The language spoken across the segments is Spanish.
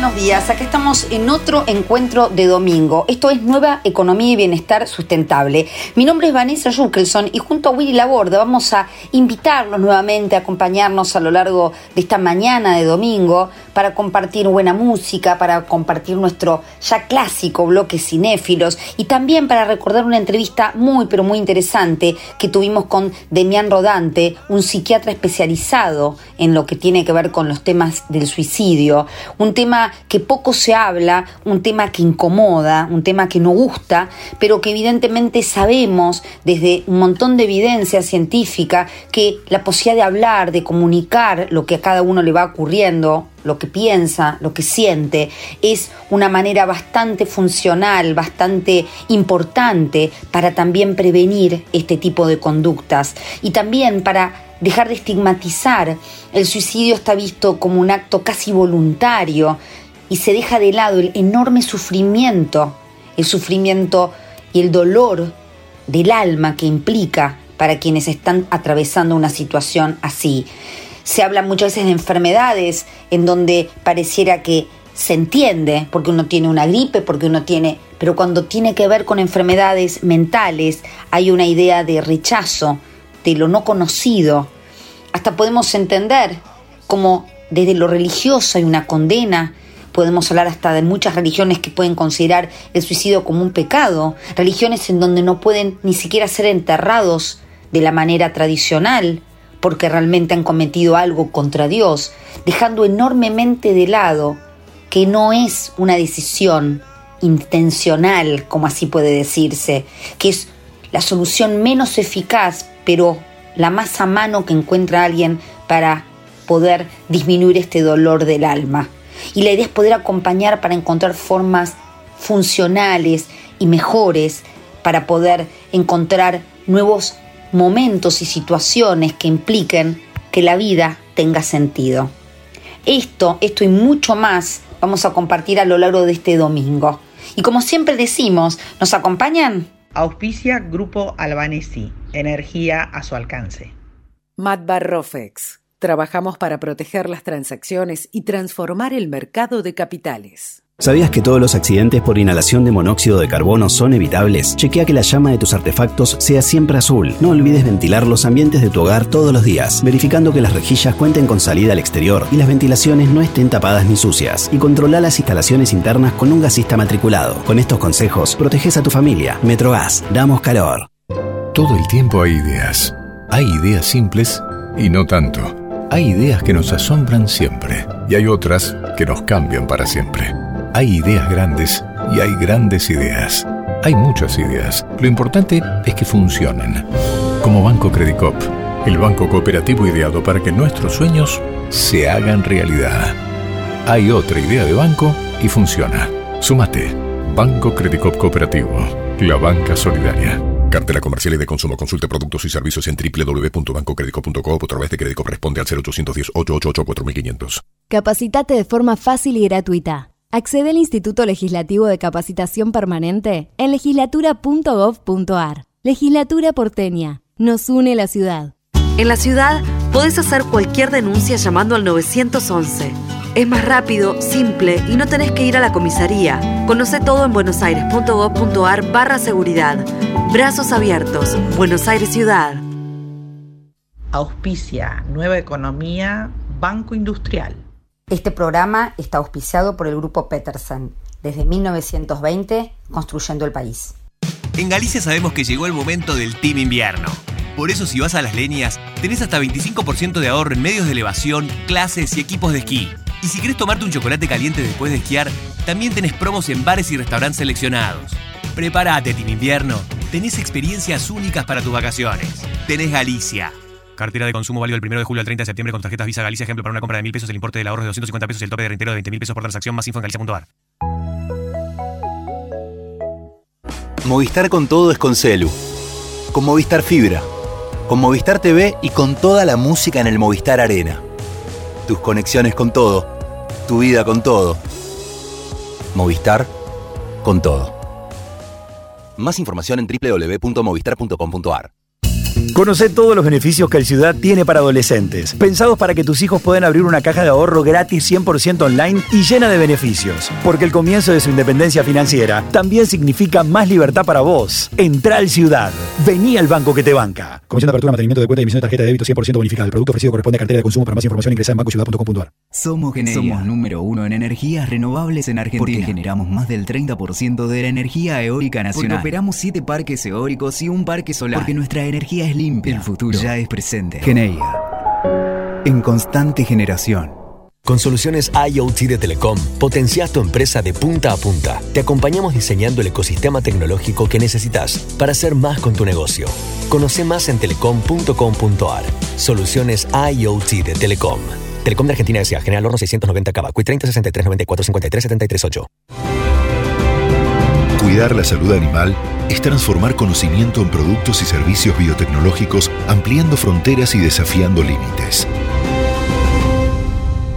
buenos días. Aquí estamos en otro encuentro de domingo. Esto es Nueva Economía y Bienestar Sustentable. Mi nombre es Vanessa Jukelson y junto a Willy Laborda vamos a invitarlos nuevamente a acompañarnos a lo largo de esta mañana de domingo para compartir buena música, para compartir nuestro ya clásico bloque cinéfilos y también para recordar una entrevista muy pero muy interesante que tuvimos con Demián Rodante, un psiquiatra especializado en lo que tiene que ver con los temas del suicidio un tema que poco se habla, un tema que incomoda, un tema que no gusta, pero que evidentemente sabemos desde un montón de evidencia científica que la posibilidad de hablar, de comunicar lo que a cada uno le va ocurriendo, lo que piensa, lo que siente, es una manera bastante funcional, bastante importante para también prevenir este tipo de conductas. Y también para dejar de estigmatizar. El suicidio está visto como un acto casi voluntario y se deja de lado el enorme sufrimiento, el sufrimiento y el dolor del alma que implica para quienes están atravesando una situación así. Se habla muchas veces de enfermedades en donde pareciera que se entiende porque uno tiene una gripe, porque uno tiene, pero cuando tiene que ver con enfermedades mentales hay una idea de rechazo, de lo no conocido. Hasta podemos entender como desde lo religioso hay una condena, podemos hablar hasta de muchas religiones que pueden considerar el suicidio como un pecado, religiones en donde no pueden ni siquiera ser enterrados de la manera tradicional, porque realmente han cometido algo contra Dios, dejando enormemente de lado que no es una decisión intencional, como así puede decirse, que es la solución menos eficaz pero la más mano que encuentra alguien para poder disminuir este dolor del alma. Y la idea es poder acompañar para encontrar formas funcionales y mejores para poder encontrar nuevos momentos y situaciones que impliquen que la vida tenga sentido. Esto, esto y mucho más vamos a compartir a lo largo de este domingo. Y como siempre decimos, ¿nos acompañan? Auspicia Grupo Albanesi, energía a su alcance. Matbar Rofex. Trabajamos para proteger las transacciones y transformar el mercado de capitales. ¿Sabías que todos los accidentes por inhalación de monóxido de carbono son evitables? Chequea que la llama de tus artefactos sea siempre azul. No olvides ventilar los ambientes de tu hogar todos los días, verificando que las rejillas cuenten con salida al exterior y las ventilaciones no estén tapadas ni sucias. Y controla las instalaciones internas con un gasista matriculado. Con estos consejos, proteges a tu familia. Metrogas, damos calor. Todo el tiempo hay ideas. Hay ideas simples y no tanto. Hay ideas que nos asombran siempre y hay otras que nos cambian para siempre. Hay ideas grandes y hay grandes ideas. Hay muchas ideas. Lo importante es que funcionen. Como Banco Credicop, el banco cooperativo ideado para que nuestros sueños se hagan realidad. Hay otra idea de banco y funciona. Sumate. Banco Credicop Cooperativo. La banca solidaria. Cartela comercial y de consumo. Consulte productos y servicios en www.bancocredico.com o a través de crédito responde al 0810 888 4500. Capacitate de forma fácil y gratuita. Accede al Instituto Legislativo de Capacitación Permanente en legislatura.gov.ar. Legislatura porteña. Nos une la ciudad. En la ciudad podés hacer cualquier denuncia llamando al 911. Es más rápido, simple y no tenés que ir a la comisaría. Conoce todo en buenosaires.gov.ar barra seguridad. Brazos abiertos. Buenos Aires Ciudad. Auspicia Nueva Economía, Banco Industrial. Este programa está auspiciado por el grupo Peterson, desde 1920 construyendo el país. En Galicia sabemos que llegó el momento del Team Invierno. Por eso si vas a las leñas, tenés hasta 25% de ahorro en medios de elevación, clases y equipos de esquí. Y si querés tomarte un chocolate caliente después de esquiar, también tenés promos en bares y restaurantes seleccionados. Prepárate, Team Invierno. Tenés experiencias únicas para tus vacaciones. Tenés Galicia. Cartera de consumo válido del 1 de julio al 30 de septiembre con tarjetas Visa Galicia. Ejemplo para una compra de 1.000 pesos, el importe del ahorro es de 250 pesos y el tope de reintegro de 20.000 pesos por transacción. Más info en galicia.ar. Movistar con todo es con Celu. Con Movistar Fibra. Con Movistar TV y con toda la música en el Movistar Arena. Tus conexiones con todo. Tu vida con todo. Movistar con todo. Más información en www.movistar.com.ar. Conoce todos los beneficios que el Ciudad tiene para adolescentes, pensados para que tus hijos puedan abrir una caja de ahorro gratis 100% online y llena de beneficios. Porque el comienzo de su independencia financiera también significa más libertad para vos. Entra al Ciudad. Vení al banco que te banca. Comisión de apertura, mantenimiento de cuenta y emisión de tarjeta de débito 100% bonificada. El producto ofrecido corresponde a cartera de consumo. Para más información ingresa en bancociudad.com.ar. Somos Somos número uno en energías renovables en Argentina. Porque generamos más del 30% de la energía eólica nacional. Porque operamos 7 parques eólicos y un parque solar. Porque nuestra energía es limpia. El futuro ya es presente. Geneia. En constante generación. Con soluciones IoT de Telecom, potencias tu empresa de punta a punta. Te acompañamos diseñando el ecosistema tecnológico que necesitas para hacer más con tu negocio. Conoce más en telecom.com.ar. Soluciones IoT de Telecom. Telecom de Argentina S.A. General Horno 690 Cava. 30 63 94 53 73 8. Cuidar la salud animal es transformar conocimiento en productos y servicios biotecnológicos, ampliando fronteras y desafiando límites.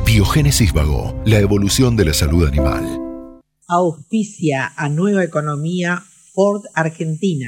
Biogénesis Vago, la evolución de la salud animal. Auspicia a Nueva Economía Ford Argentina.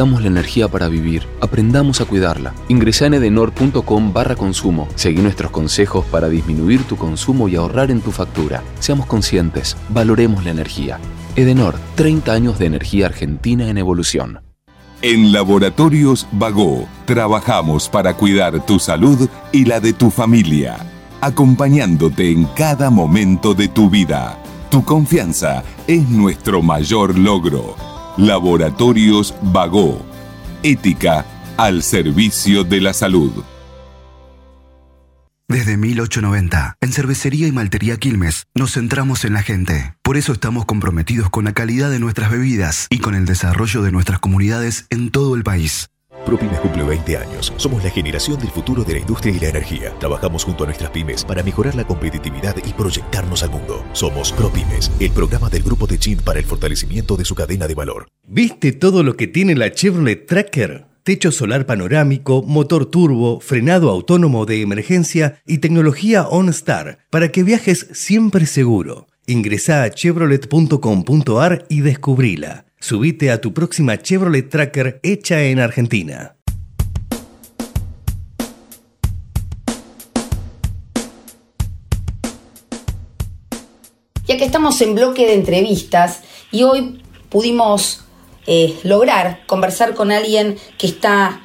Necesitamos la energía para vivir. Aprendamos a cuidarla. Ingresa en edenor.com barra consumo. Seguí nuestros consejos para disminuir tu consumo y ahorrar en tu factura. Seamos conscientes. Valoremos la energía. Edenor, 30 años de energía argentina en evolución. En Laboratorios Vago, trabajamos para cuidar tu salud y la de tu familia, acompañándote en cada momento de tu vida. Tu confianza es nuestro mayor logro. Laboratorios Vago. Ética al servicio de la salud. Desde 1890, en Cervecería y Maltería Quilmes, nos centramos en la gente. Por eso estamos comprometidos con la calidad de nuestras bebidas y con el desarrollo de nuestras comunidades en todo el país. ProPymes cumple 20 años. Somos la generación del futuro de la industria y la energía. Trabajamos junto a nuestras pymes para mejorar la competitividad y proyectarnos al mundo. Somos ProPymes, el programa del grupo de Chin para el fortalecimiento de su cadena de valor. ¿Viste todo lo que tiene la Chevrolet Tracker? Techo solar panorámico, motor turbo, frenado autónomo de emergencia y tecnología OnStar para que viajes siempre seguro. Ingresa a chevrolet.com.ar y descubrila. Subite a tu próxima Chevrolet Tracker hecha en Argentina. Ya que estamos en bloque de entrevistas y hoy pudimos eh, lograr conversar con alguien que está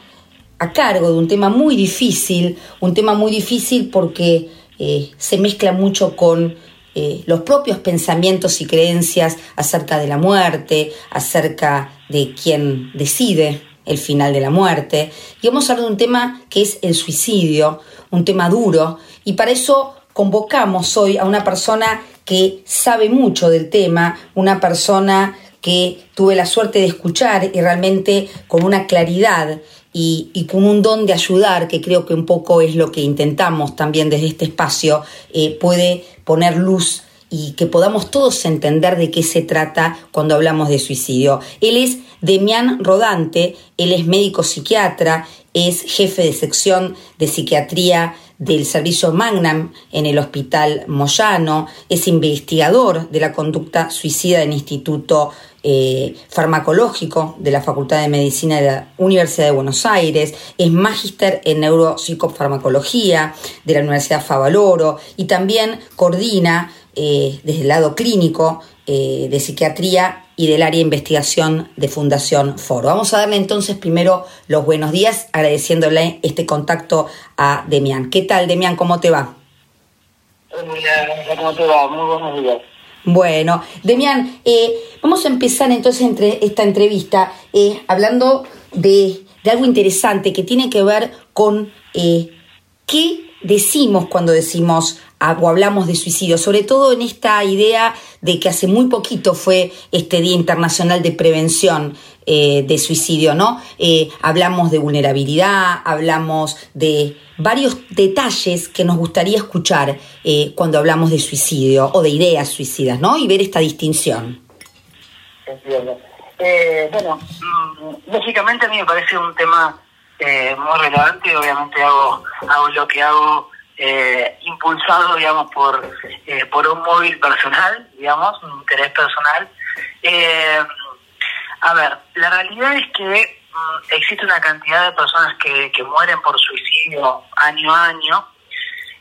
a cargo de un tema muy difícil, un tema muy difícil porque eh, se mezcla mucho con eh, los propios pensamientos y creencias acerca de la muerte, acerca de quién decide el final de la muerte. Y vamos a hablar de un tema que es el suicidio, un tema duro, y para eso convocamos hoy a una persona que sabe mucho del tema, una persona que tuve la suerte de escuchar y realmente con una claridad y, con un don de ayudar, que creo que un poco es lo que intentamos también desde este espacio, eh, puede poner luz y que podamos todos entender de qué se trata cuando hablamos de suicidio. Él es Demián Rodante, él es médico psiquiatra, es jefe de sección de psiquiatría del servicio Magnam en el Hospital Moyano, es investigador de la conducta suicida del Instituto eh, Farmacológico de la Facultad de Medicina de la Universidad de Buenos Aires, es magíster en neuropsicofarmacología de la Universidad Favaloro y también coordina eh, desde el lado clínico eh, de psiquiatría y del área de investigación de Fundación Foro. Vamos a darle entonces primero los buenos días, agradeciéndole este contacto a Demián. ¿Qué tal, Demián? ¿Cómo te va? ¿Cómo te va? Muy buenos días. Bueno, Demián, eh, vamos a empezar entonces entre esta entrevista eh, hablando de, de, algo interesante que tiene que ver con eh, qué decimos cuando decimos o hablamos de suicidio, sobre todo en esta idea de que hace muy poquito fue este Día Internacional de Prevención eh, de Suicidio, ¿no? Eh, hablamos de vulnerabilidad, hablamos de varios detalles que nos gustaría escuchar eh, cuando hablamos de suicidio o de ideas suicidas, ¿no? Y ver esta distinción. Entiendo. bueno, mm, lógicamente a mí me parece un tema muy relevante, obviamente hago, hago lo que hago eh, impulsado, digamos, por, eh, por un móvil personal, digamos, un interés personal. Eh, a ver, la realidad es que mm, existe una cantidad de personas que, que mueren por suicidio año a año,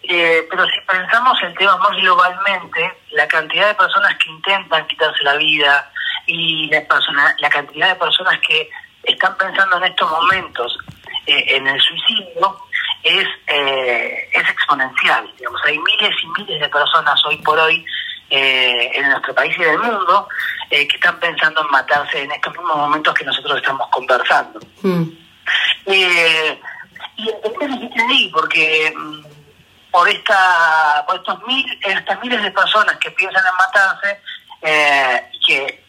pero si pensamos el tema más globalmente, la cantidad de personas que intentan quitarse la vida y la, persona, la cantidad de personas que están pensando en estos momentos en el suicidio, es, eh, es exponencial. Digamos, hay miles y miles de personas hoy por hoy eh, en nuestro país y del mundo eh, que están pensando en matarse en estos mismos momentos que nosotros estamos conversando. Mm. y entonces ahí, porque por esta por estos mil, estas miles de personas que piensan en matarse y que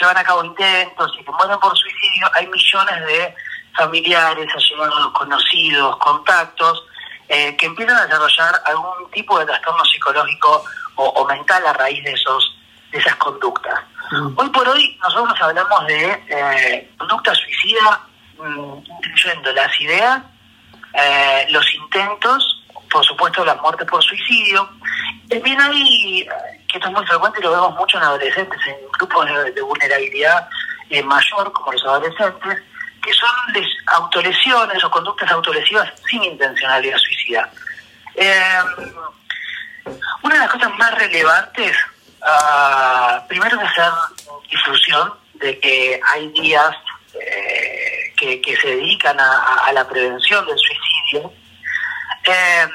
llevan a cabo intentos y que mueren por suicidio, hay millones de familiares, allegados, conocidos, contactos, eh, que empiezan a desarrollar algún tipo de trastorno psicológico o, mental a raíz de esos de esas conductas. Mm. Hoy por hoy nosotros hablamos de eh, conducta suicida, mm, incluyendo las ideas, eh, los intentos, por supuesto las muertes por suicidio. También hay, que esto es muy frecuente y lo vemos mucho en adolescentes, en grupos de vulnerabilidad mayor como los adolescentes, que son autolesiones o conductas autolesivas sin intencionalidad suicida. Eh, una de las cosas más relevantes, uh, primero es hacer difusión de que hay días eh, que, se dedican a, la prevención del suicidio. Eh,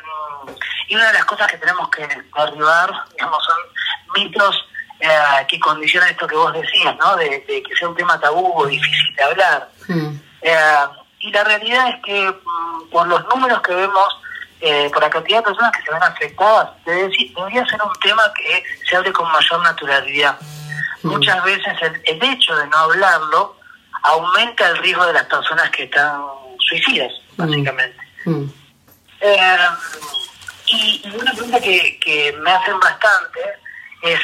y una de las cosas que tenemos que derribar, digamos, son mitos que condicionan esto que vos decías, ¿no? De, que sea un tema tabú o difícil de hablar. Mm. Eh, y la realidad es que mm, por los números que vemos, eh, por la cantidad de personas que se ven afectadas, debería ser un tema que se hable con mayor naturalidad. Mm. Muchas veces el, hecho de no hablarlo aumenta el riesgo de las personas que están suicidas, básicamente. Eh, y, una pregunta que, que me hacen bastante es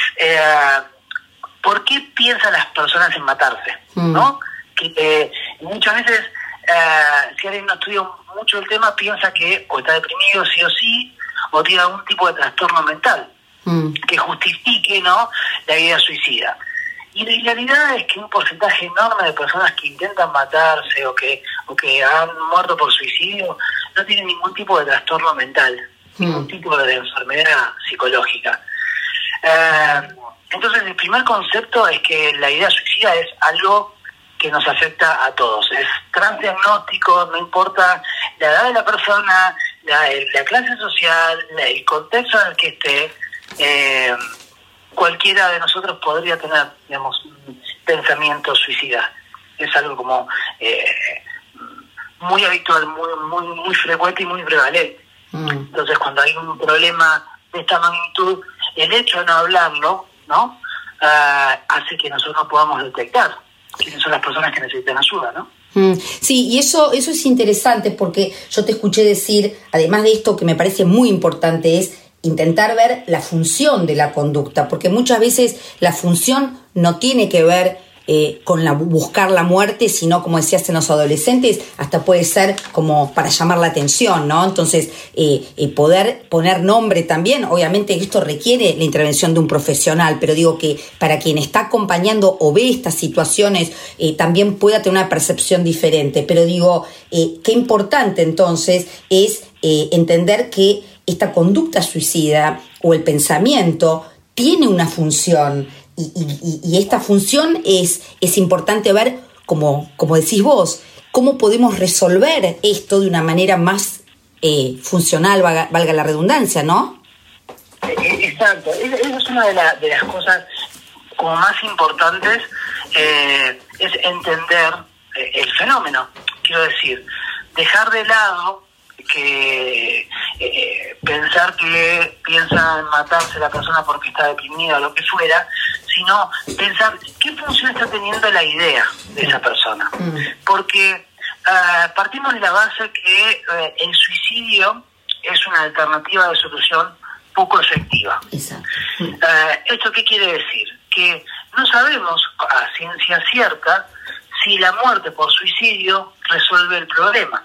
¿por qué piensan las personas en matarse? ¿No? Que eh, muchas veces, eh, si alguien no estudia mucho el tema, piensa que o está deprimido sí o sí, o tiene algún tipo de trastorno mental mm. que justifique no la idea suicida. Y la realidad es que un porcentaje enorme de personas que intentan matarse o que, o que han muerto por suicidio no tienen ningún tipo de trastorno mental, mm. ningún tipo de enfermedad psicológica. Eh, entonces, el primer concepto es que la idea suicida es algo que nos afecta a todos. Es transdiagnóstico, no importa la edad de la persona, la, clase social, el contexto en el que esté, eh, cualquiera de nosotros podría tener, digamos, un pensamiento suicida. Es algo como eh, muy habitual, muy, muy, muy frecuente y muy prevalente. Mm. Entonces, cuando hay un problema de esta magnitud, el hecho de no hablarlo, ¿no? Ah, hace que nosotros podamos detectar son las personas que necesitan ayuda, ¿no? Mm, sí, y eso, eso es interesante porque yo te escuché decir, además de esto que me parece muy importante, es intentar ver la función de la conducta, porque muchas veces la función no tiene que ver eh, con la, buscar la muerte, sino como decías en los adolescentes, hasta puede ser como para llamar la atención, ¿no? Entonces, eh, eh, poder poner nombre también, obviamente esto requiere la intervención de un profesional, pero digo que para quien está acompañando o ve estas situaciones, también pueda tener una percepción diferente, pero digo, qué importante entonces es entender que esta conducta suicida o el pensamiento tiene una función, y, esta función es, es importante ver, como, como decís vos, cómo podemos resolver esto de una manera más eh, funcional, valga, la redundancia, ¿no? Eh, eh, exacto, esa es una de, de, las cosas como más importantes, es entender el fenómeno, quiero decir, dejar de lado que eh, pensar que piensa en matarse la persona porque está deprimida o lo que fuera, sino pensar qué función está teniendo la idea de esa persona. Porque ah, partimos de la base que eh, el suicidio es una alternativa de solución poco efectiva. Eh, ¿Esto qué quiere decir? Que no sabemos a ciencia cierta si la muerte por suicidio resuelve el problema.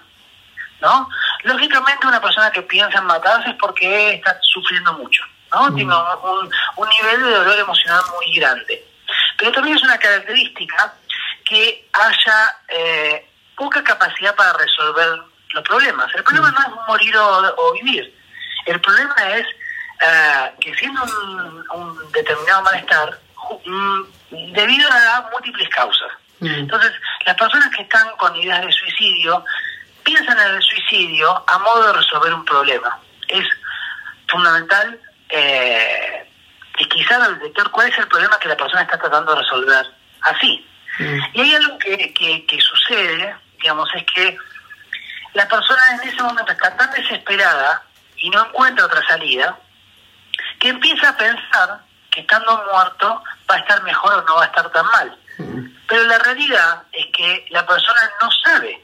¿no? Lógicamente una persona que piensa en matarse es porque está sufriendo mucho, ¿no? Tiene un, un, nivel de dolor emocional muy grande. Pero también es una característica que haya eh, poca capacidad para resolver los problemas. El problema no es morir o, vivir. El problema es eh, que siendo un, un determinado malestar, mm, debido a múltiples causas. Entonces, las personas que están con ideas de suicidio piensan en el suicidio a modo de resolver un problema. Es fundamental eh, quizás detectar cuál es el problema que la persona está tratando de resolver así. Y hay algo que, que, sucede, digamos, es que la persona en ese momento está tan desesperada y no encuentra otra salida, que empieza a pensar que estando muerto va a estar mejor o no va a estar tan mal. Pero la realidad es que la persona no sabe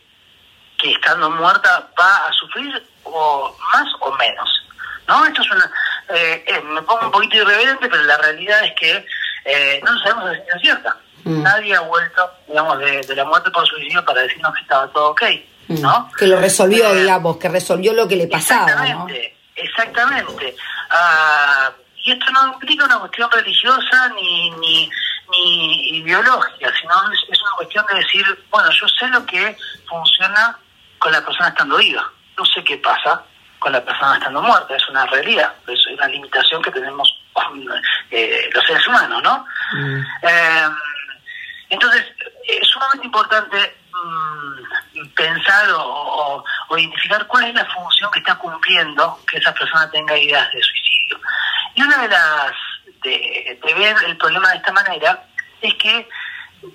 que estando muerta va a sufrir o más o menos. ¿no? Esto es una... Eh, eh, me pongo un poquito irreverente, pero la realidad es que eh, no sabemos la ciencia cierta. Mm. Nadie ha vuelto, digamos, de, la muerte por suicidio para decirnos que estaba todo ok, mm. ¿no? Que lo resolvió, digamos, que resolvió lo que le pasaba, Exactamente, exactamente. Ah, y esto no implica una cuestión religiosa ni, ni, ni ideológica, sino es una cuestión de decir, bueno, yo sé lo que funciona con la persona estando viva. No sé qué pasa con la persona estando muerta, es una realidad, es una limitación que tenemos eh, los seres humanos, ¿no? Mm. Eh, entonces, es sumamente importante mm, pensar o, identificar cuál es la función que está cumpliendo que esa persona tenga ideas de suicidio. Y una de las, de, de ver el problema de esta manera, es que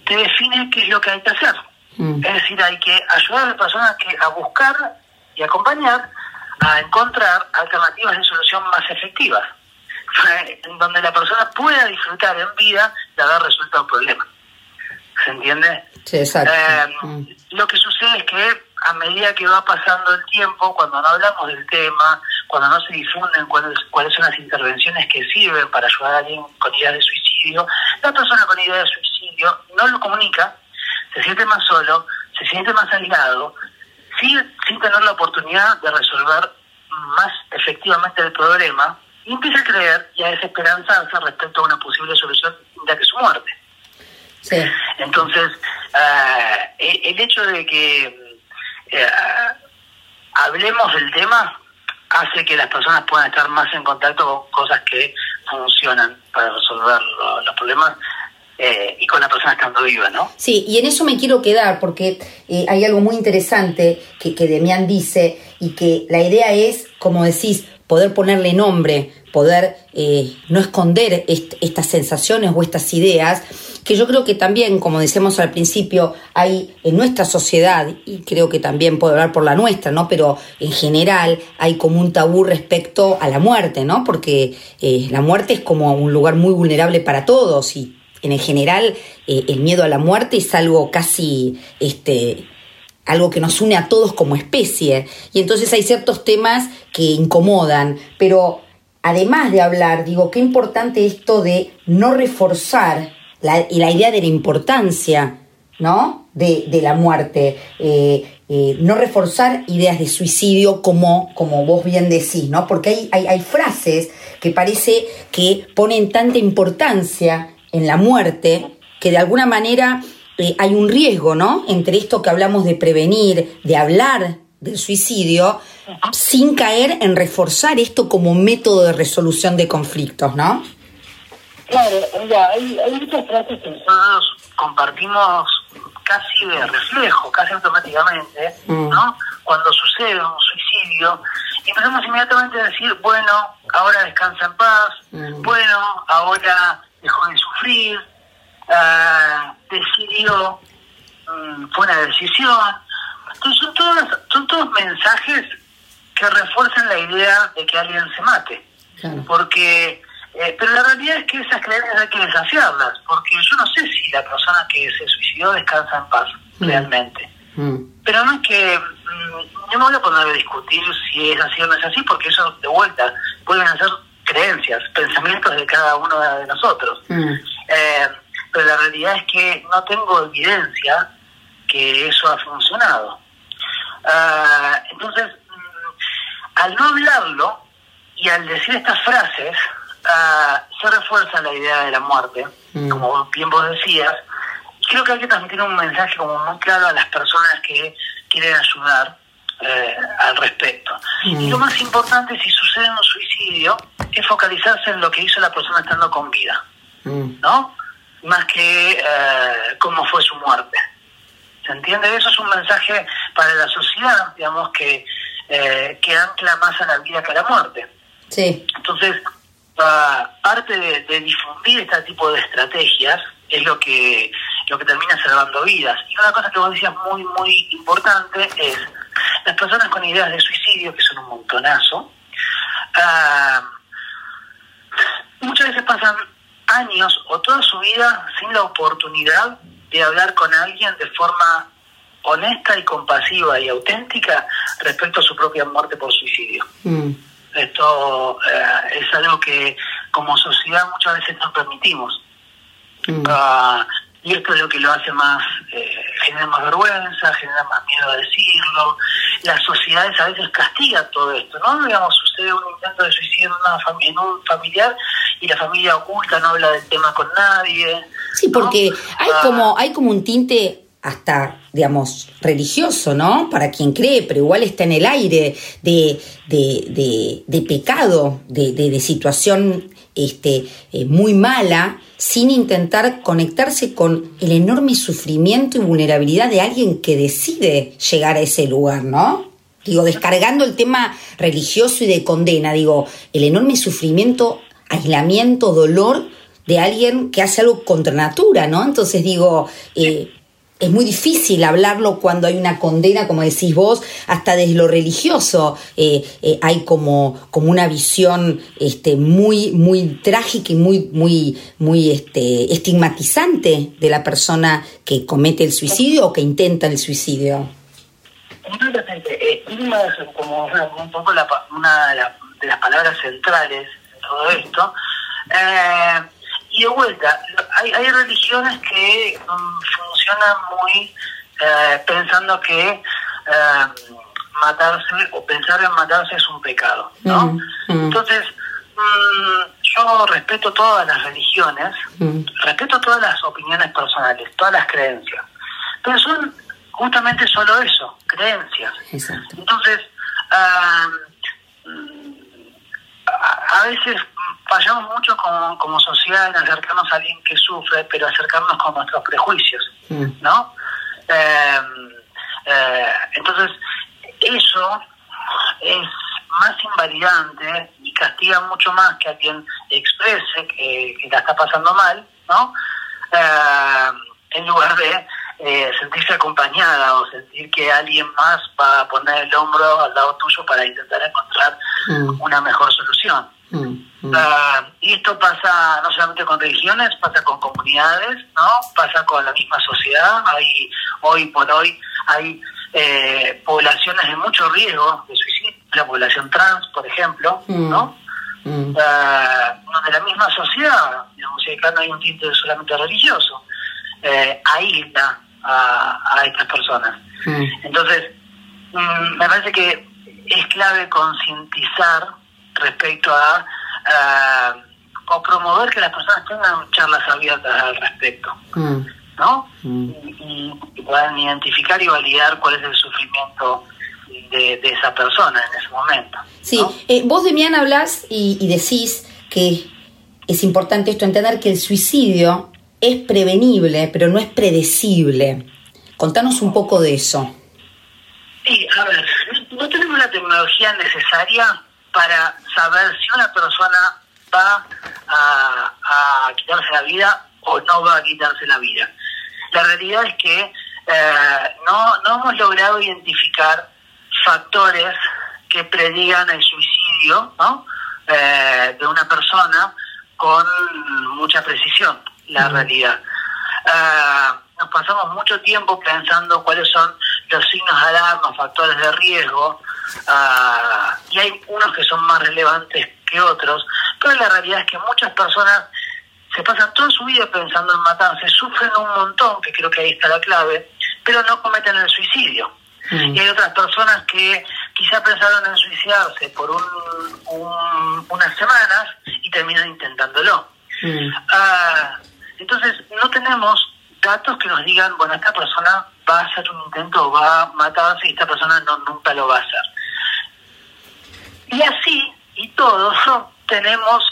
te define qué es lo que hay que hacer. Mm. Es decir, hay que ayudar a las personas que, a buscar y acompañar a encontrar alternativas de solución más efectivas, en donde la persona pueda disfrutar en vida de haber resuelto un problema. ¿Se entiende? Sí, exacto. Eh, mm. Lo que sucede es que a medida que va pasando el tiempo, cuando no hablamos del tema, cuando no se difunden cuáles, cuáles son las intervenciones que sirven para ayudar a alguien con ideas de suicidio, la persona con ideas de suicidio no lo comunica se siente más solo, se siente más aislado, sin, sin tener la oportunidad de resolver más efectivamente el problema, y empieza a creer y a desesperanzarse respecto a una posible solución de que su muerte. Entonces, eh, el hecho de que eh, hablemos del tema hace que las personas puedan estar más en contacto con cosas que funcionan para resolver los problemas eh, y con la persona estando viva, ¿no? Sí, y en eso me quiero quedar porque eh, hay algo muy interesante que, que Demian dice y que la idea es, como decís, poder ponerle nombre, poder eh, no esconder estas sensaciones o estas ideas, que yo creo que también, como decíamos al principio, hay en nuestra sociedad, y creo que también puedo hablar por la nuestra, ¿no? Pero en general hay como un tabú respecto a la muerte, ¿no? Porque la muerte es como un lugar muy vulnerable para todos y en general eh, el miedo a la muerte es algo casi este algo que nos une a todos como especie y entonces hay ciertos temas que incomodan, pero además de hablar, digo, qué importante esto de no reforzar la, la idea de la importancia, ¿no? De, la muerte, eh, eh, no reforzar ideas de suicidio como, como vos bien decís, ¿no? Porque hay, hay frases que parece que ponen tanta importancia en la muerte, que de alguna manera eh, hay un riesgo, ¿no? Entre esto que hablamos de prevenir, de hablar del suicidio, sin caer en reforzar esto como método de resolución de conflictos, ¿no? Claro, ya, hay, hay muchas frases que nosotros compartimos casi de reflejo, casi automáticamente, mm. ¿no? Cuando sucede un suicidio, empezamos inmediatamente a decir, bueno, ahora descansa en paz, mm. bueno, ahora dejó de sufrir, uh, decidió, um, fue una decisión. Entonces son todos, son todos mensajes que refuercen la idea de que alguien se mate. Porque, eh, pero la realidad es que esas creencias hay que desafiarlas, porque yo no sé si la persona que se suicidó descansa en paz, Mm. realmente. Pero no es que, mm, no me voy a poner a discutir si es así o no es así, porque eso, de vuelta, pueden ser creencias, pensamientos de cada uno de nosotros. Eh, pero la realidad es que no tengo evidencia que eso ha funcionado. Ah, entonces, mm, al no hablarlo y al decir estas frases, ah, se refuerza la idea de la muerte, como bien vos decías. Creo que hay que transmitir un mensaje como muy claro a las personas que quieren ayudar eh, al respecto. Y lo más importante, si sucede un suicidio, es focalizarse en lo que hizo la persona estando con vida, ¿no? Más que eh, cómo fue su muerte. ¿Se entiende? Eso es un mensaje para la sociedad, digamos, que, eh, que ancla más a la vida que a la muerte. Sí. Entonces, parte de, de difundir este tipo de estrategias es lo que lo que termina salvando vidas. Y una cosa que vos decías muy, muy importante es las personas con ideas de suicidio, que son un montonazo, ah, muchas veces pasan años o toda su vida sin la oportunidad de hablar con alguien de forma honesta y compasiva y auténtica respecto a su propia muerte por suicidio. Esto eh, es algo que como sociedad muchas veces no permitimos. Ah, y esto es lo que lo hace más, eh, genera más vergüenza, genera más miedo a decirlo. Las sociedades a veces castigan todo esto, ¿no? Digamos, sucede un intento de suicidio en, una fami- en un familiar y la familia oculta, no habla del tema con nadie. Sí, porque hay Ah. como, hay como un tinte hasta, digamos, religioso, ¿no? Para quien cree, pero igual está en el aire de, de, de, de pecado, de, de, de situación este, eh, muy mala, sin intentar conectarse con el enorme sufrimiento y vulnerabilidad de alguien que decide llegar a ese lugar, ¿no? Digo, descargando el tema religioso y de condena, digo, el enorme sufrimiento, aislamiento, dolor de alguien que hace algo contra natura, ¿no? Entonces digo, eh, es muy difícil hablarlo cuando hay una condena, como decís vos, hasta desde lo religioso. Eh, eh, hay como, como una visión este, muy, muy trágica y muy, muy, muy este, estigmatizante de la persona que comete el suicidio o que intenta el suicidio. Estigma es como un poco la una de, la- de las palabras centrales de todo esto. Eh, y de vuelta, hay, hay religiones que mm, funcionan muy eh, pensando que eh, matarse o pensar en matarse es un pecado, ¿no? Entonces, mm, yo respeto todas las religiones, respeto todas las opiniones personales, todas las creencias, pero son justamente solo eso, creencias. Entonces, ah, a, a veces fallamos mucho como, como sociedad en acercarnos a alguien que sufre, pero acercarnos con nuestros prejuicios, ¿no? Eh, eh, entonces, eso es más invalidante y castiga mucho más que a quien exprese que, que la está pasando mal, ¿no? Eh, en lugar de eh, sentirse acompañada o sentir que alguien más va a poner el hombro al lado tuyo para intentar encontrar una mejor solución. Ah, y esto pasa no solamente con religiones, pasa con comunidades, ¿no? Pasa con la misma sociedad. Hay, hoy por hoy hay eh, poblaciones de mucho riesgo de suicidio, la población trans, por ejemplo, ¿no? Ah, donde la misma sociedad, digamos, si acá no hay un tinte solamente religioso, eh, aísla a, a estas personas. Entonces, mm, me parece que es clave concientizar respecto a, a- o promover que las personas tengan charlas abiertas al respecto, ¿no? Y, y puedan identificar y validar cuál es el sufrimiento de, de esa persona en ese momento. Sí, eh, vos, Demián, hablas y, y decís que es importante esto, entender que el suicidio es prevenible, pero no es predecible. Contanos un poco de eso. Sí, a ver, no tenemos la tecnología necesaria para saber si una persona va a, quitarse la vida o no va a quitarse la vida. La realidad es que eh, no, no hemos logrado identificar factores que predigan el suicidio. Eh, de una persona con mucha precisión, la realidad. Eh, nos pasamos mucho tiempo pensando cuáles son los signos de alarma, factores de riesgo, ah, y hay unos que son más relevantes que otros, pero la realidad es que muchas personas se pasan toda su vida pensando en matarse, sufren un montón, que creo que ahí está la clave, pero no cometen el suicidio. Y hay otras personas que quizá pensaron en suicidarse por un, unas semanas y terminan intentándolo. Ah, entonces, no tenemos datos que nos digan, bueno, esta persona va a hacer un intento o va a matarse y esta persona no nunca lo va a hacer. Y así, y todos, tenemos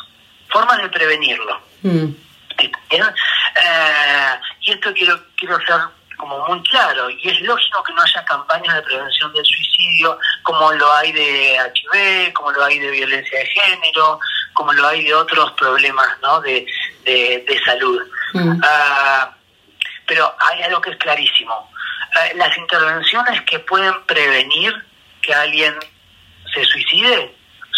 formas de prevenirlo. Eh, y esto quiero, quiero ser como muy claro, y es lógico que no haya campañas de prevención del suicidio como lo hay de HIV, como lo hay de violencia de género, como lo hay de otros problemas ¿no? de, de, salud. Ah, pero hay algo que es clarísimo. Eh, las intervenciones que pueden prevenir que alguien se suicide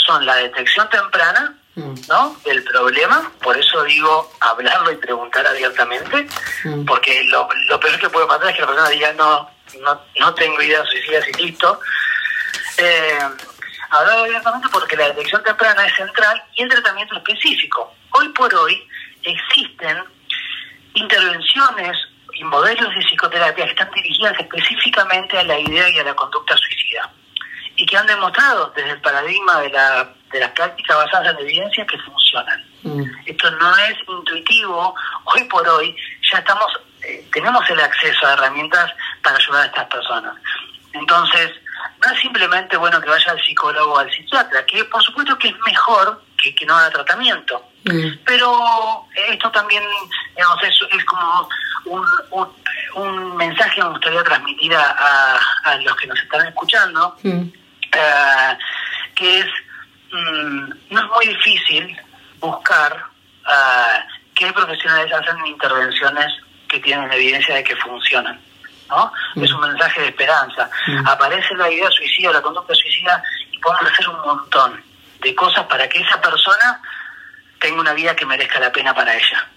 son la detección temprana Mm. ¿no? del problema, por eso digo hablarlo y preguntar abiertamente, mm. porque lo, peor que puede pasar es que la persona diga no, no, no tengo idea suicida y listo. Eh, hablar abiertamente porque la detección temprana es central y el tratamiento específico. Hoy por hoy existen intervenciones y modelos de psicoterapia que están dirigidas específicamente a la idea y a la conducta suicida y que han demostrado desde el paradigma de la de las prácticas basadas en evidencia que funcionan. Mm. Esto no es intuitivo, hoy por hoy ya estamos, eh, tenemos el acceso a herramientas para ayudar a estas personas. Entonces, no es simplemente bueno que vaya al psicólogo o al psiquiatra, que por supuesto que es mejor que, que no haga tratamiento. Mm. Pero esto también, digamos, es, es como un, un, mensaje que me gustaría transmitir a, a, los que nos están escuchando, mm. eh, que es Mm, no es muy difícil buscar uh, qué profesionales hacen intervenciones que tienen evidencia de que funcionan. ¿no? Es un mensaje de esperanza. Aparece la idea suicida, la conducta suicida, y podemos hacer un montón de cosas para que esa persona tenga una vida que merezca la pena para ella.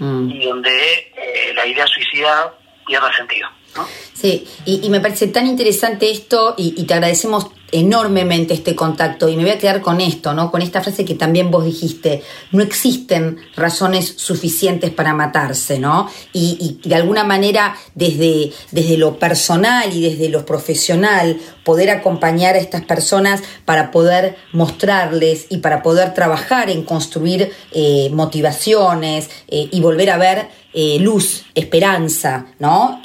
Y donde eh, la idea suicida pierda sentido. ¿no? Sí, y, me parece tan interesante esto y, y te agradecemos enormemente este contacto y me voy a quedar con esto, ¿no? Con esta frase que también vos dijiste, no existen razones suficientes para matarse, ¿no? Y, de alguna manera desde, desde lo personal y desde lo profesional poder acompañar a estas personas para poder mostrarles y para poder trabajar en construir eh, motivaciones eh, y volver a ver eh, luz, esperanza, ¿no?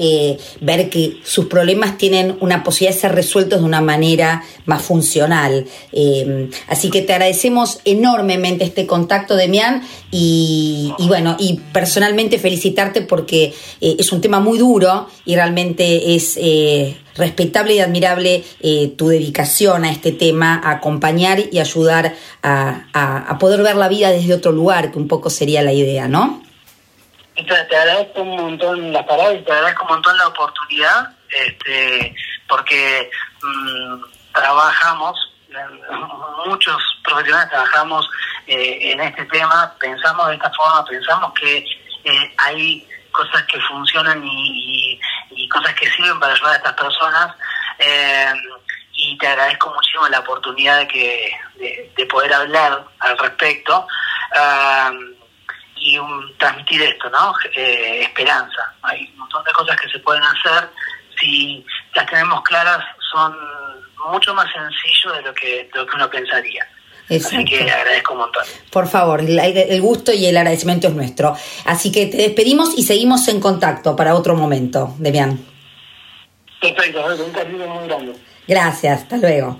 ver que sus problemas tienen una posibilidad de ser resueltos de una manera más funcional. Em, así que te agradecemos enormemente este contacto, Demián, y, y bueno, y personalmente felicitarte porque eh, es un tema muy duro y realmente es eh, respetable y admirable eh, tu dedicación a este tema, a acompañar y ayudar a, poder ver la vida desde otro lugar, que un poco sería la idea, ¿no? Te agradezco un montón las palabras y te agradezco un montón la oportunidad, este, porque mm, trabajamos, muchos profesionales trabajamos eh, en este tema, pensamos de esta forma, pensamos que eh, hay cosas que funcionan y, cosas que sirven para ayudar a estas personas. Eh, y te agradezco muchísimo la oportunidad de, que, de, poder hablar al respecto y transmitir esto, ¿no? esperanza. Hay un montón de cosas que se pueden hacer si las tenemos claras, son mucho más sencillo de lo que, lo que uno pensaría. Así que agradezco un montón. Por favor, el, gusto y el agradecimiento es nuestro. Así que te despedimos y seguimos en contacto para otro momento, Demian. Perfecto, un cariño muy grande. Gracias, hasta luego.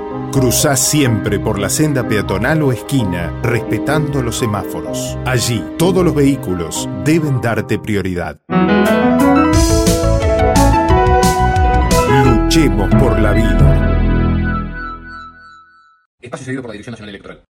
Cruzá siempre por la senda peatonal o esquina, respetando los semáforos. Allí, todos los vehículos deben darte prioridad. Luchemos por la vida. Espacio seguido por la Dirección Nacional Electoral.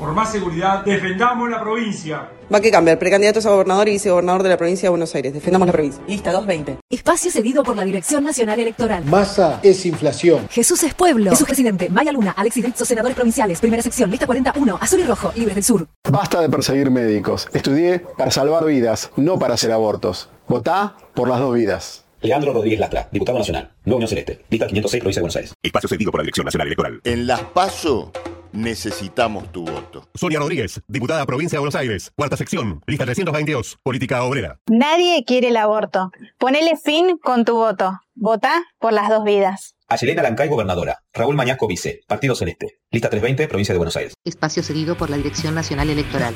Por más seguridad, defendamos la provincia. Va que cambia, precandidatos a gobernador y vicegobernador de la provincia de Buenos Aires. Defendamos la provincia. Lista 220. Espacio cedido por la Dirección Nacional Electoral. Masa es inflación. Jesús es pueblo. Jesús presidente. Maya Luna, Alexis Rizzo, senadores provinciales. Primera sección, lista 41. Azul y rojo, libres del sur. Basta de perseguir médicos. Estudié para salvar vidas, no para hacer abortos. Votá por las dos vidas. Leandro Rodríguez Lastra, diputado nacional, Nueva Unión Celeste, lista 506, provincia de Buenos Aires. Espacio cedido por la Dirección Nacional Electoral. En las PASO necesitamos tu voto. Sonia Rodríguez, diputada provincia de Buenos Aires, cuarta sección, lista 322, política obrera. Nadie quiere el aborto. Ponele fin con tu voto. Vota por las dos vidas. Ayelena Lancay, gobernadora. Raúl Mañasco, vice. Partido Celeste. Lista 320, provincia de Buenos Aires. Espacio cedido por la Dirección Nacional Electoral.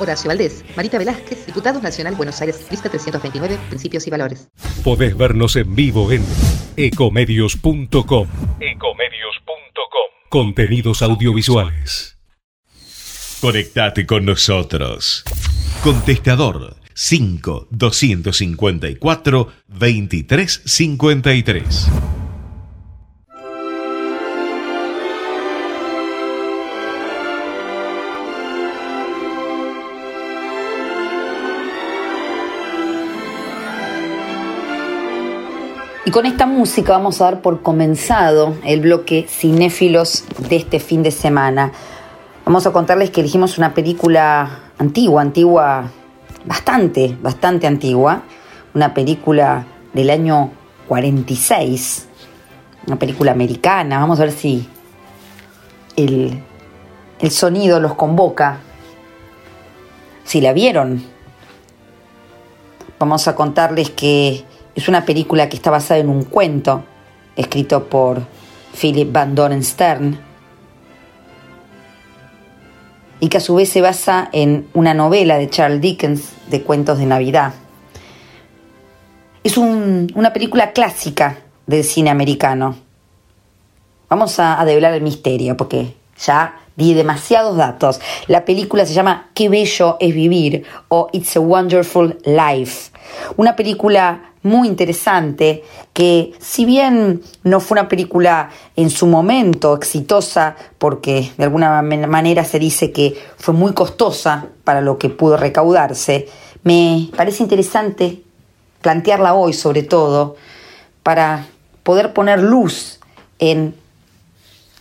Horacio Valdés, Marita Velázquez, Diputados Nacional Buenos Aires, lista 329, Principios y Valores. Podés vernos en vivo en ecomedios.com. Ecomedios.com. Contenidos audiovisuales. Conectate con nosotros. Contestador 5 254 2353. Y con esta música vamos a dar por comenzado el bloque cinéfilos de este fin de semana. Vamos a contarles que elegimos una película antigua, antigua, bastante, bastante antigua. Una película del año 46. Una película americana. Vamos a ver si el, el sonido los convoca. Si la vieron. Vamos a contarles que es una película que está basada en un cuento escrito por Philip Van Doren Stern y que a su vez se basa en una novela de Charles Dickens de cuentos de Navidad. Es un, una película clásica del cine americano. Vamos a, a develar el misterio porque ya di demasiados datos. La película se llama Qué bello es vivir o It's a Wonderful Life. Una película muy interesante que si bien no fue una película en su momento exitosa porque de alguna manera se dice que fue muy costosa para lo que pudo recaudarse, me parece interesante plantearla hoy sobre todo para poder poner luz en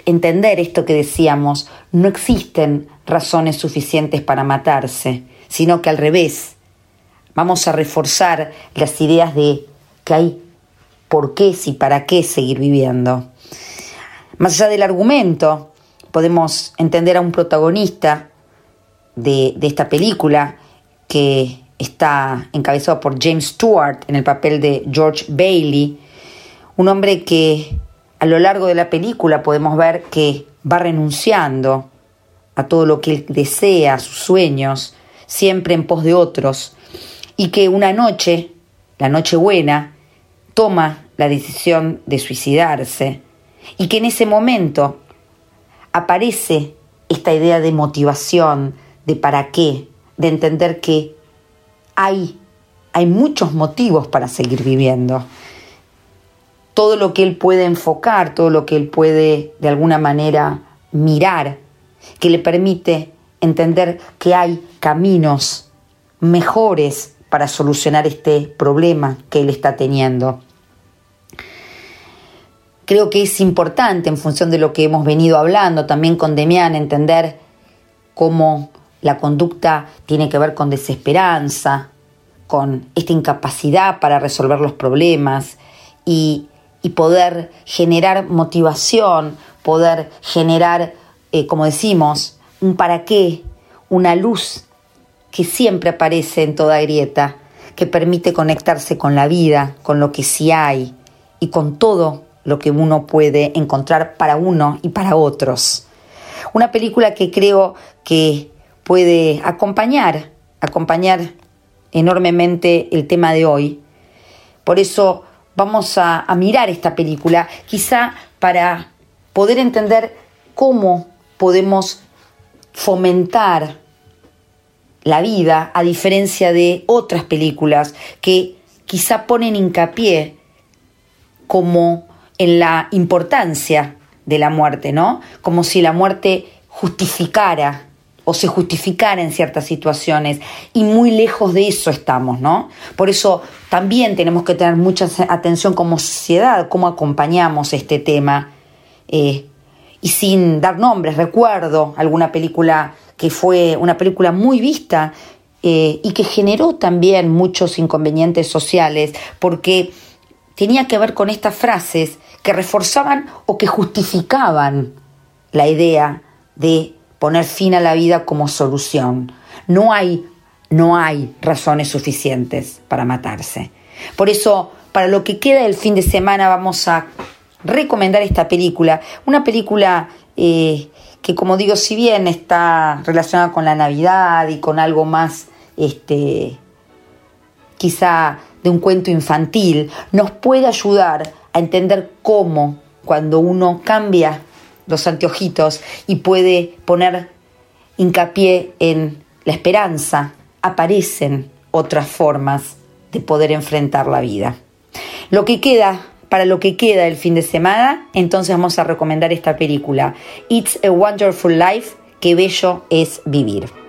entender esto que decíamos, no existen razones suficientes para matarse, sino que al revés, vamos a reforzar las ideas de que hay por qué y para qué seguir viviendo. Más allá del argumento, podemos entender a un protagonista de, de esta película que está encabezado por James Stewart en el papel de George Bailey, un hombre que a lo largo de la película podemos ver que va renunciando a todo lo que él desea, a sus sueños, siempre en pos de otros, y que una noche, la noche buena, toma la decisión de suicidarse, y que en ese momento aparece esta idea de motivación, de para qué, de entender que hay, hay muchos motivos para seguir viviendo. Todo lo que él puede enfocar, todo lo que él puede de alguna manera mirar, que le permite entender que hay caminos mejores para solucionar este problema que él está teniendo. Creo que es importante, en función de lo que hemos venido hablando también con Demián, entender cómo la conducta tiene que ver con desesperanza, con esta incapacidad para resolver los problemas y, poder generar motivación, poder generar, eh, como decimos, un para qué, una luz que siempre aparece en toda grieta, que permite conectarse con la vida, con lo que sí hay y con todo lo que uno puede encontrar para uno y para otros. Una película que creo que puede acompañar, acompañar enormemente el tema de hoy. Por eso vamos a, mirar esta película, quizá para poder entender cómo podemos fomentar la vida, a diferencia de otras películas que quizá ponen hincapié como en la importancia de la muerte, ¿no? Como si la muerte justificara o se justificara en ciertas situaciones y muy lejos de eso estamos, ¿no? Por eso también tenemos que tener mucha atención como sociedad, cómo acompañamos este tema. Eh, y sin dar nombres, recuerdo alguna película que fue una película muy vista eh, y que generó también muchos inconvenientes sociales porque tenía que ver con estas frases que reforzaban o que justificaban la idea de poner fin a la vida como solución. No hay, no hay razones suficientes para matarse. Por eso, para lo que queda del fin de semana, vamos a recomendar esta película. Una película eh, que como digo, si bien está relacionada con la Navidad y con algo más, este, quizá de un cuento infantil, nos puede ayudar a entender cómo cuando uno cambia los anteojitos y puede poner hincapié en la esperanza, aparecen otras formas de poder enfrentar la vida. Lo que queda para lo que queda del fin de semana, entonces vamos a recomendar esta película, It's a Wonderful Life, qué bello es vivir.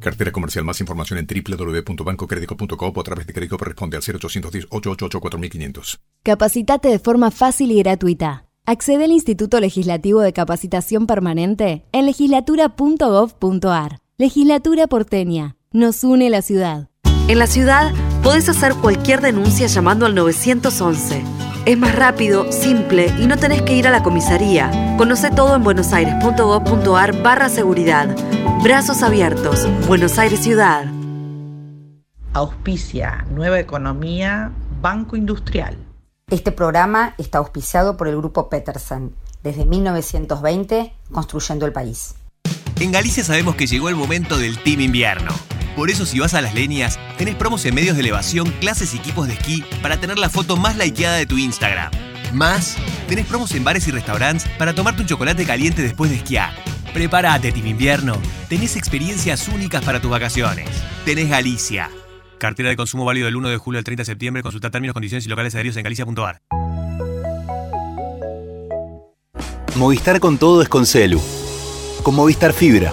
Cartera comercial. Más información en www.bancocredico.com o a través de crédito responde al 0810 888 4500. Capacitate de forma fácil y gratuita. Accede al Instituto Legislativo de Capacitación Permanente en legislatura.gov.ar. Legislatura porteña. Nos une la ciudad. En la ciudad podés hacer cualquier denuncia llamando al 911. Es más rápido, simple y no tenés que ir a la comisaría. Conoce todo en buenosaires.gov.ar barra seguridad. Brazos abiertos. Buenos Aires Ciudad. Auspicia Nueva Economía, Banco Industrial. Este programa está auspiciado por el Grupo Peterson. Desde 1920, construyendo el país. En Galicia sabemos que llegó el momento del Team Invierno. Por eso si vas a las leñas, tenés promos en medios de elevación, clases y equipos de esquí para tener la foto más likeada de tu Instagram. Más, tenés promos en bares y restaurantes para tomarte un chocolate caliente después de esquiar. Prepárate, Team Invierno. Tenés experiencias únicas para tus vacaciones. Tenés Galicia. Cartera de consumo válido del 1 de julio al 30 de septiembre. Consulta términos, condiciones y locales adheridos en galicia.ar. Movistar con todo es con Celu. Con Movistar Fibra.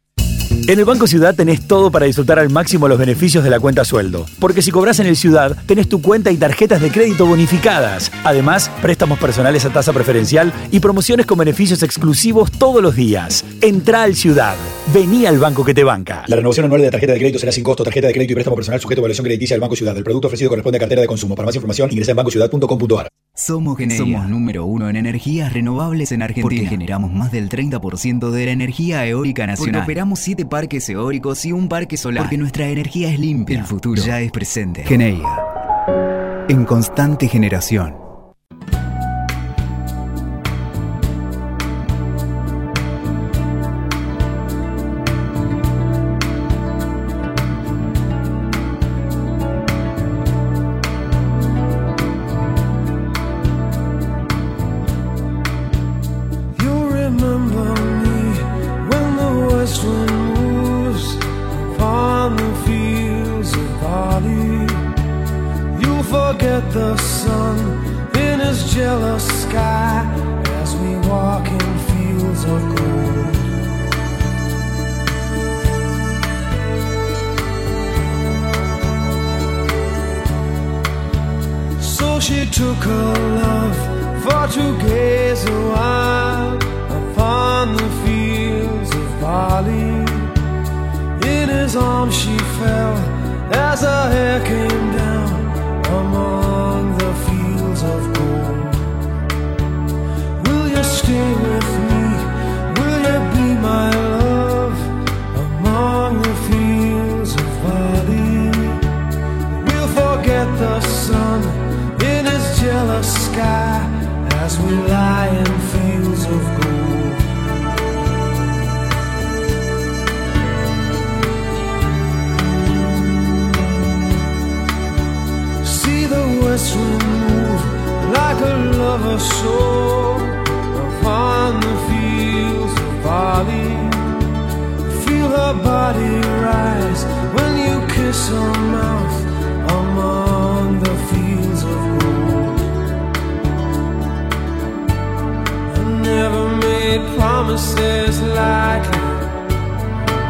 En el Banco Ciudad tenés todo para disfrutar al máximo los beneficios de la cuenta sueldo. Porque si cobras en el Ciudad, tenés tu cuenta y tarjetas de crédito bonificadas. Además, préstamos personales a tasa preferencial y promociones con beneficios exclusivos todos los días. Entra al Ciudad. Vení al banco que te banca. La renovación anual de la tarjeta de crédito será sin costo. Tarjeta de crédito y préstamo personal sujeto a evaluación crediticia del Banco Ciudad. El producto ofrecido corresponde a cartera de consumo. Para más información, ingresa en bancociudad.com.ar. Somos Somos número uno en energías renovables en Argentina. Porque generamos más del 30% de la energía eólica nacional. Porque operamos parques eólicos y un parque solar. Porque nuestra energía es limpia. El futuro ya es presente. Geneia. En constante generación. She took her love for to gaze a while upon the fields of barley. In his arms she fell as her hair came down among a soul upon the fields of barley. Feel her body rise when you kiss her mouth among the fields of gold. I never made promises lightly,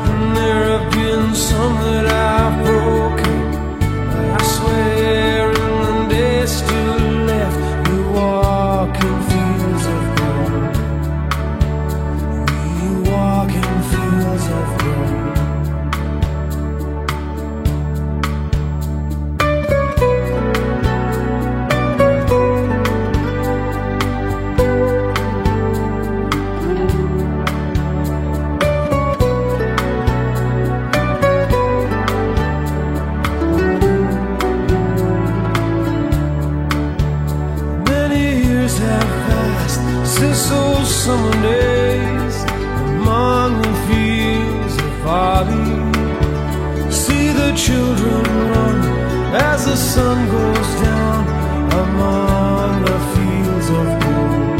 and there have been some that I've broken. summer days among the fields of barley. See the children run as the sun goes down among the fields of gold.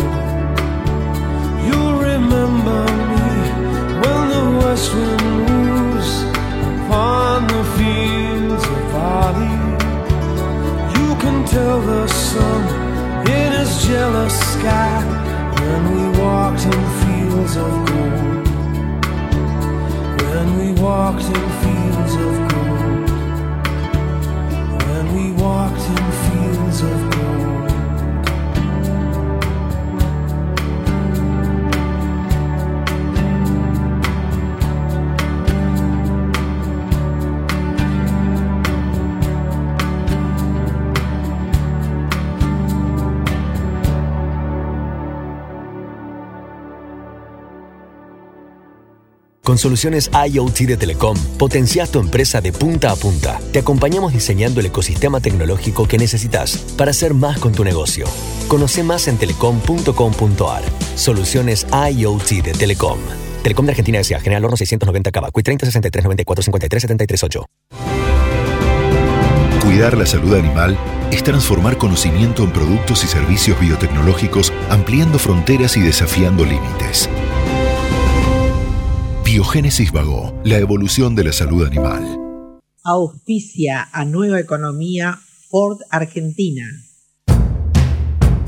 You'll remember me when the west wind moves upon the fields of barley. You can tell the sun in his jealous sky when we in fields of gold. When we walked in fields of gold. When we walked in fields of gold. Con soluciones IoT de Telecom, potencias tu empresa de punta a punta. Te acompañamos diseñando el ecosistema tecnológico que necesitas para hacer más con tu negocio. Conoce más en telecom.com.ar. Soluciones IoT de Telecom. Telecom de Argentina S.A. General Horno 690 Cava. 30 63 94 53 73 8. Cuidar la salud animal es transformar conocimiento en productos y servicios biotecnológicos, ampliando fronteras y desafiando límites. Biogénesis Vago, la evolución de la salud animal. Auspicia a Nueva Economía Ford Argentina.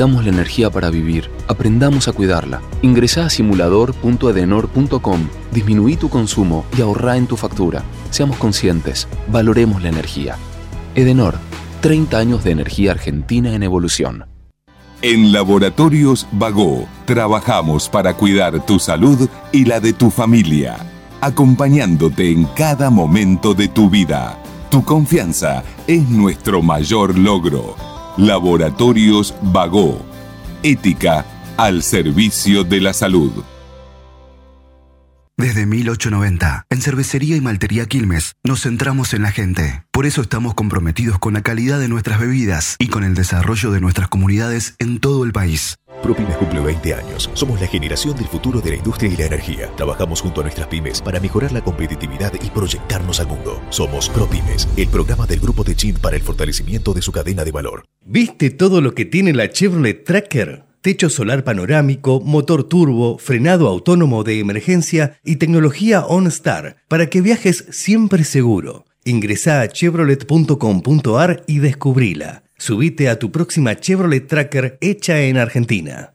Necesitamos la energía para vivir. Aprendamos a cuidarla. Ingresa a simulador.edenor.com. Disminuí tu consumo y ahorra en tu factura. Seamos conscientes. Valoremos la energía. Edenor. 30 años de energía argentina en evolución. En Laboratorios Vago trabajamos para cuidar tu salud y la de tu familia, acompañándote en cada momento de tu vida. Tu confianza es nuestro mayor logro. Laboratorios Vago. Ética al servicio de la salud. Desde 1890, en Cervecería y Maltería Quilmes, nos centramos en la gente. Por eso estamos comprometidos con la calidad de nuestras bebidas y con el desarrollo de nuestras comunidades en todo el país. ProPymes cumple 20 años. Somos la generación del futuro de la industria y la energía. Trabajamos junto a nuestras pymes para mejorar la competitividad y proyectarnos al mundo. Somos ProPymes, el programa del grupo de Chin para el fortalecimiento de su cadena de valor. ¿Viste todo lo que tiene la Chevrolet Tracker? Techo solar panorámico, motor turbo, frenado autónomo de emergencia y tecnología OnStar para que viajes siempre seguro. Ingresa a chevrolet.com.ar y descubrila. Subite a tu próxima Chevrolet Tracker hecha en Argentina.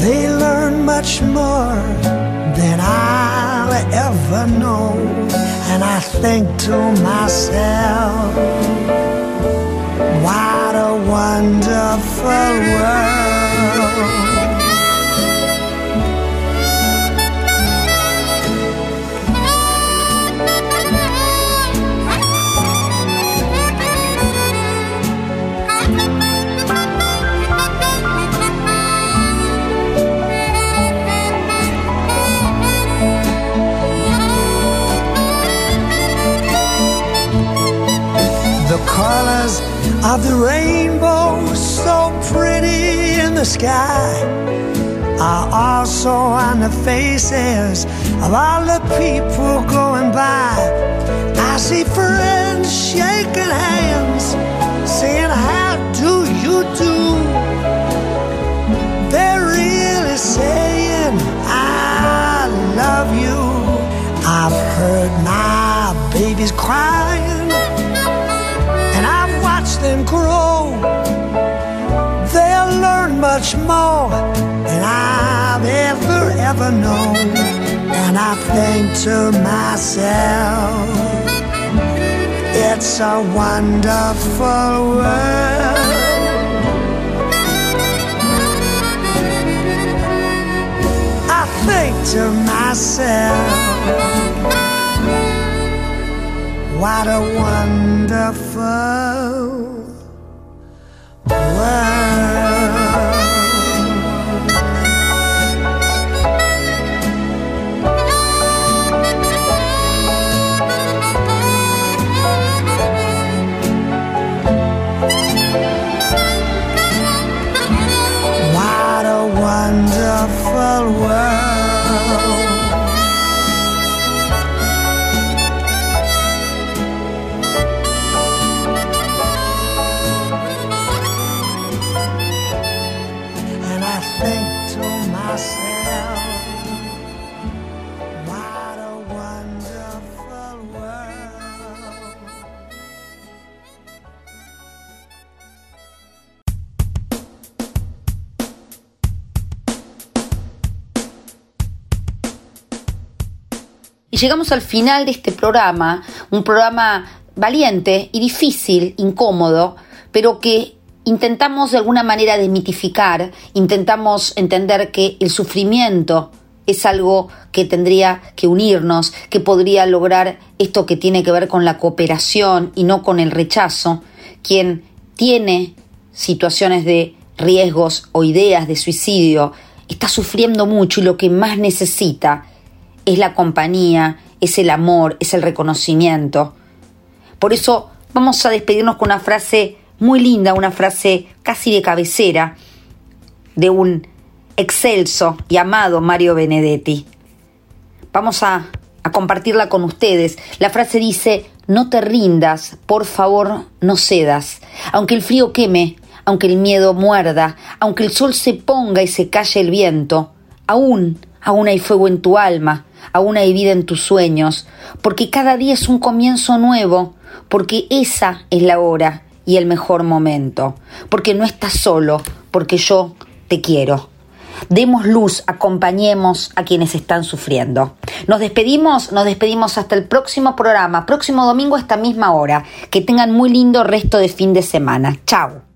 They learn much more than I'll ever know. And I think to myself, what a wonderful world. Colors of the rainbow so pretty in the sky are also on the faces of all the people going by. I see friends shaking hands, saying, How do you do? They're really saying, I love you. I've heard my babies crying, I've them grow. They'll learn much more than I've ever, ever known. And I think to myself, it's a wonderful world. I think to myself, what a wonderful What a wonderful world. Llegamos al final de este programa, un programa valiente y difícil, incómodo, pero que intentamos de alguna manera desmitificar, intentamos entender que el sufrimiento es algo que tendría que unirnos, que podría lograr esto que tiene que ver con la cooperación y no con el rechazo. Quien tiene situaciones de riesgos o ideas de suicidio está sufriendo mucho y lo que más necesita es la compañía, es el amor, es el reconocimiento. Por eso vamos a despedirnos con una frase muy linda, una frase casi de cabecera de un excelso y amado Mario Benedetti. Vamos a, a compartirla con ustedes. La frase dice, no te rindas, por favor, no cedas. Aunque el frío queme, aunque el miedo muerda, aunque el sol se ponga y se calle el viento, aún, aún hay fuego en tu alma, aún hay vida en tus sueños, porque cada día es un comienzo nuevo, porque esa es la hora y el mejor momento, porque no estás solo, porque yo te quiero. Demos luz, acompañemos a quienes están sufriendo. Nos despedimos, nos despedimos hasta el próximo programa, próximo domingo a esta misma hora. Que tengan muy lindo resto de fin de semana. Chao.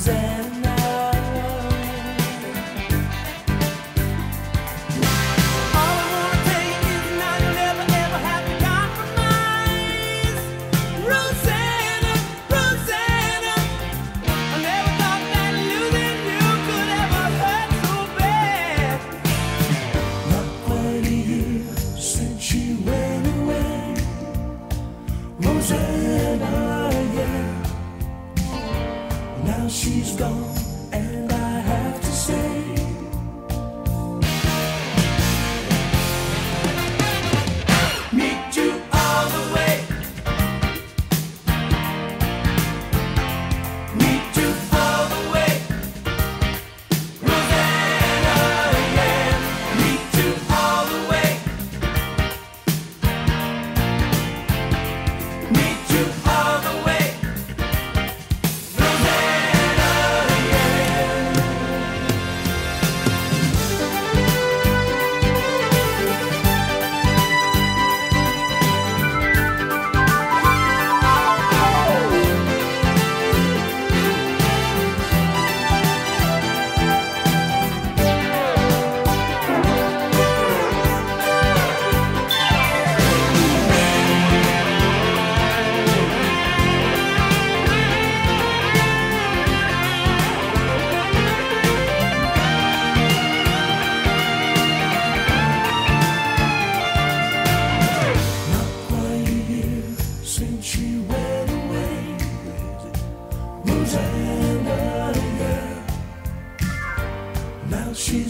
Suzanne.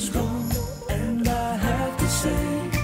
strong, and I have to say.